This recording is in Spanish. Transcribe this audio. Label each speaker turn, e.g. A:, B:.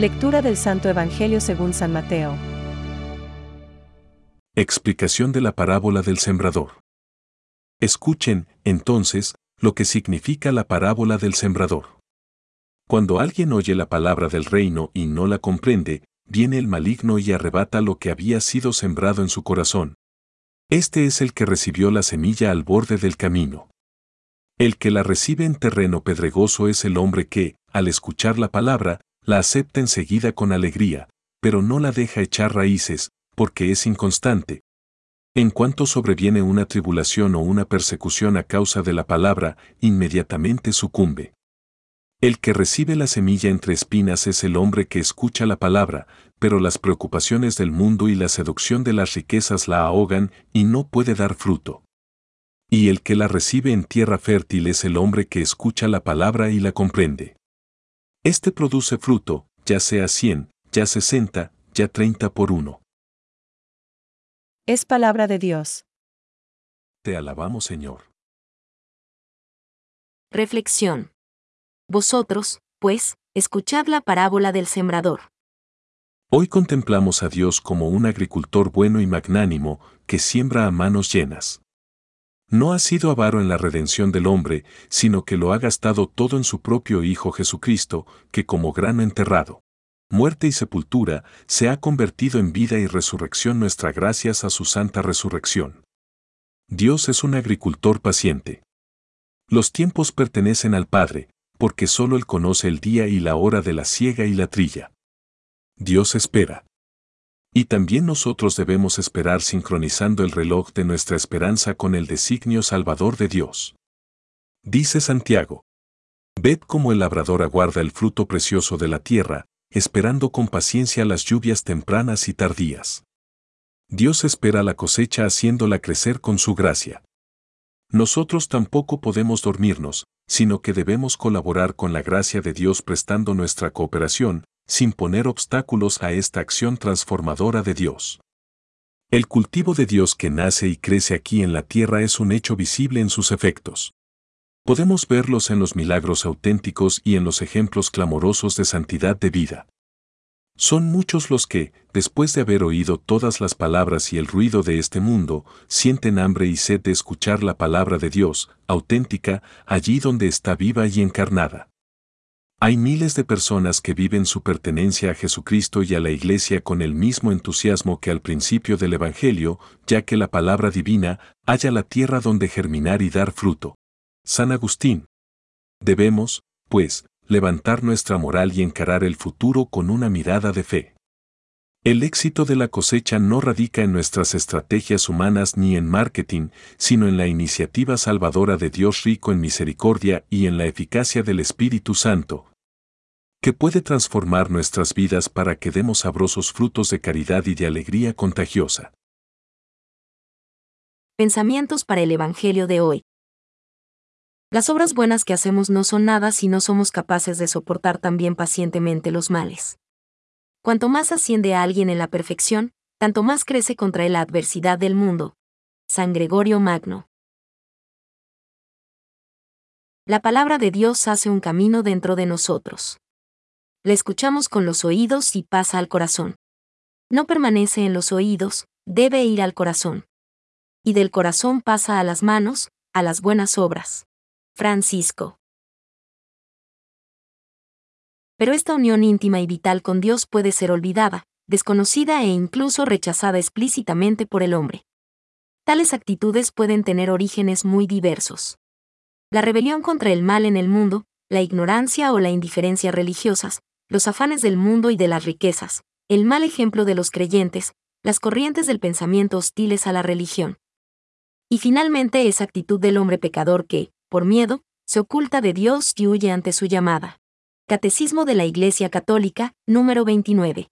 A: Lectura del Santo Evangelio según San Mateo.
B: Explicación de la parábola del sembrador. Escuchen, entonces, lo que significa la parábola del sembrador. Cuando alguien oye la palabra del reino y no la comprende, viene el maligno y arrebata lo que había sido sembrado en su corazón. Este es el que recibió la semilla al borde del camino. El que la recibe en terreno pedregoso es el hombre que, al escuchar la palabra, la acepta enseguida con alegría, pero no la deja echar raíces, porque es inconstante. En cuanto sobreviene una tribulación o una persecución a causa de la palabra, inmediatamente sucumbe. El que recibe la semilla entre espinas es el hombre que escucha la palabra, pero las preocupaciones del mundo y la seducción de las riquezas la ahogan y no puede dar fruto. Y el que la recibe en tierra fértil es el hombre que escucha la palabra y la comprende. Este produce fruto, ya sea cien, ya sesenta, ya treinta por uno.
A: Es palabra de Dios.
B: Te alabamos Señor.
C: Reflexión. Vosotros, pues, escuchad la parábola del sembrador.
B: Hoy contemplamos a Dios como un agricultor bueno y magnánimo que siembra a manos llenas. No ha sido avaro en la redención del hombre, sino que lo ha gastado todo en su propio Hijo Jesucristo, que como grano enterrado, muerte y sepultura, se ha convertido en vida y resurrección nuestra gracias a su santa resurrección. Dios es un agricultor paciente. Los tiempos pertenecen al Padre, porque solo Él conoce el día y la hora de la siega y la trilla. Dios espera. Y también nosotros debemos esperar sincronizando el reloj de nuestra esperanza con el designio salvador de Dios. Dice Santiago. Ved cómo el labrador aguarda el fruto precioso de la tierra, esperando con paciencia las lluvias tempranas y tardías. Dios espera la cosecha haciéndola crecer con su gracia. Nosotros tampoco podemos dormirnos, sino que debemos colaborar con la gracia de Dios prestando nuestra cooperación, sin poner obstáculos a esta acción transformadora de Dios. El cultivo de Dios que nace y crece aquí en la tierra es un hecho visible en sus efectos. Podemos verlos en los milagros auténticos y en los ejemplos clamorosos de santidad de vida. Son muchos los que, después de haber oído todas las palabras y el ruido de este mundo, sienten hambre y sed de escuchar la palabra de Dios, auténtica, allí donde está viva y encarnada. Hay miles de personas que viven su pertenencia a Jesucristo y a la Iglesia con el mismo entusiasmo que al principio del Evangelio, ya que la palabra divina halla la tierra donde germinar y dar fruto. San Agustín. Debemos, pues, levantar nuestra moral y encarar el futuro con una mirada de fe. El éxito de la cosecha no radica en nuestras estrategias humanas ni en marketing, sino en la iniciativa salvadora de Dios rico en misericordia y en la eficacia del Espíritu Santo, que puede transformar nuestras vidas para que demos sabrosos frutos de caridad y de alegría contagiosa.
C: Pensamientos para el Evangelio de hoy. Las obras buenas que hacemos no son nada si no somos capaces de soportar también pacientemente los males. Cuanto más asciende a alguien en la perfección, tanto más crece contra la adversidad del mundo. San Gregorio Magno. La palabra de Dios hace un camino dentro de nosotros. La escuchamos con los oídos y pasa al corazón. No permanece en los oídos, debe ir al corazón. Y del corazón pasa a las manos, a las buenas obras. Francisco. Pero esta unión íntima y vital con Dios puede ser olvidada, desconocida e incluso rechazada explícitamente por el hombre. Tales actitudes pueden tener orígenes muy diversos. La rebelión contra el mal en el mundo, la ignorancia o la indiferencia religiosas, los afanes del mundo y de las riquezas, el mal ejemplo de los creyentes, las corrientes del pensamiento hostiles a la religión. Y finalmente esa actitud del hombre pecador que, por miedo, se oculta de Dios y huye ante su llamada. Catecismo de la Iglesia Católica, número 29.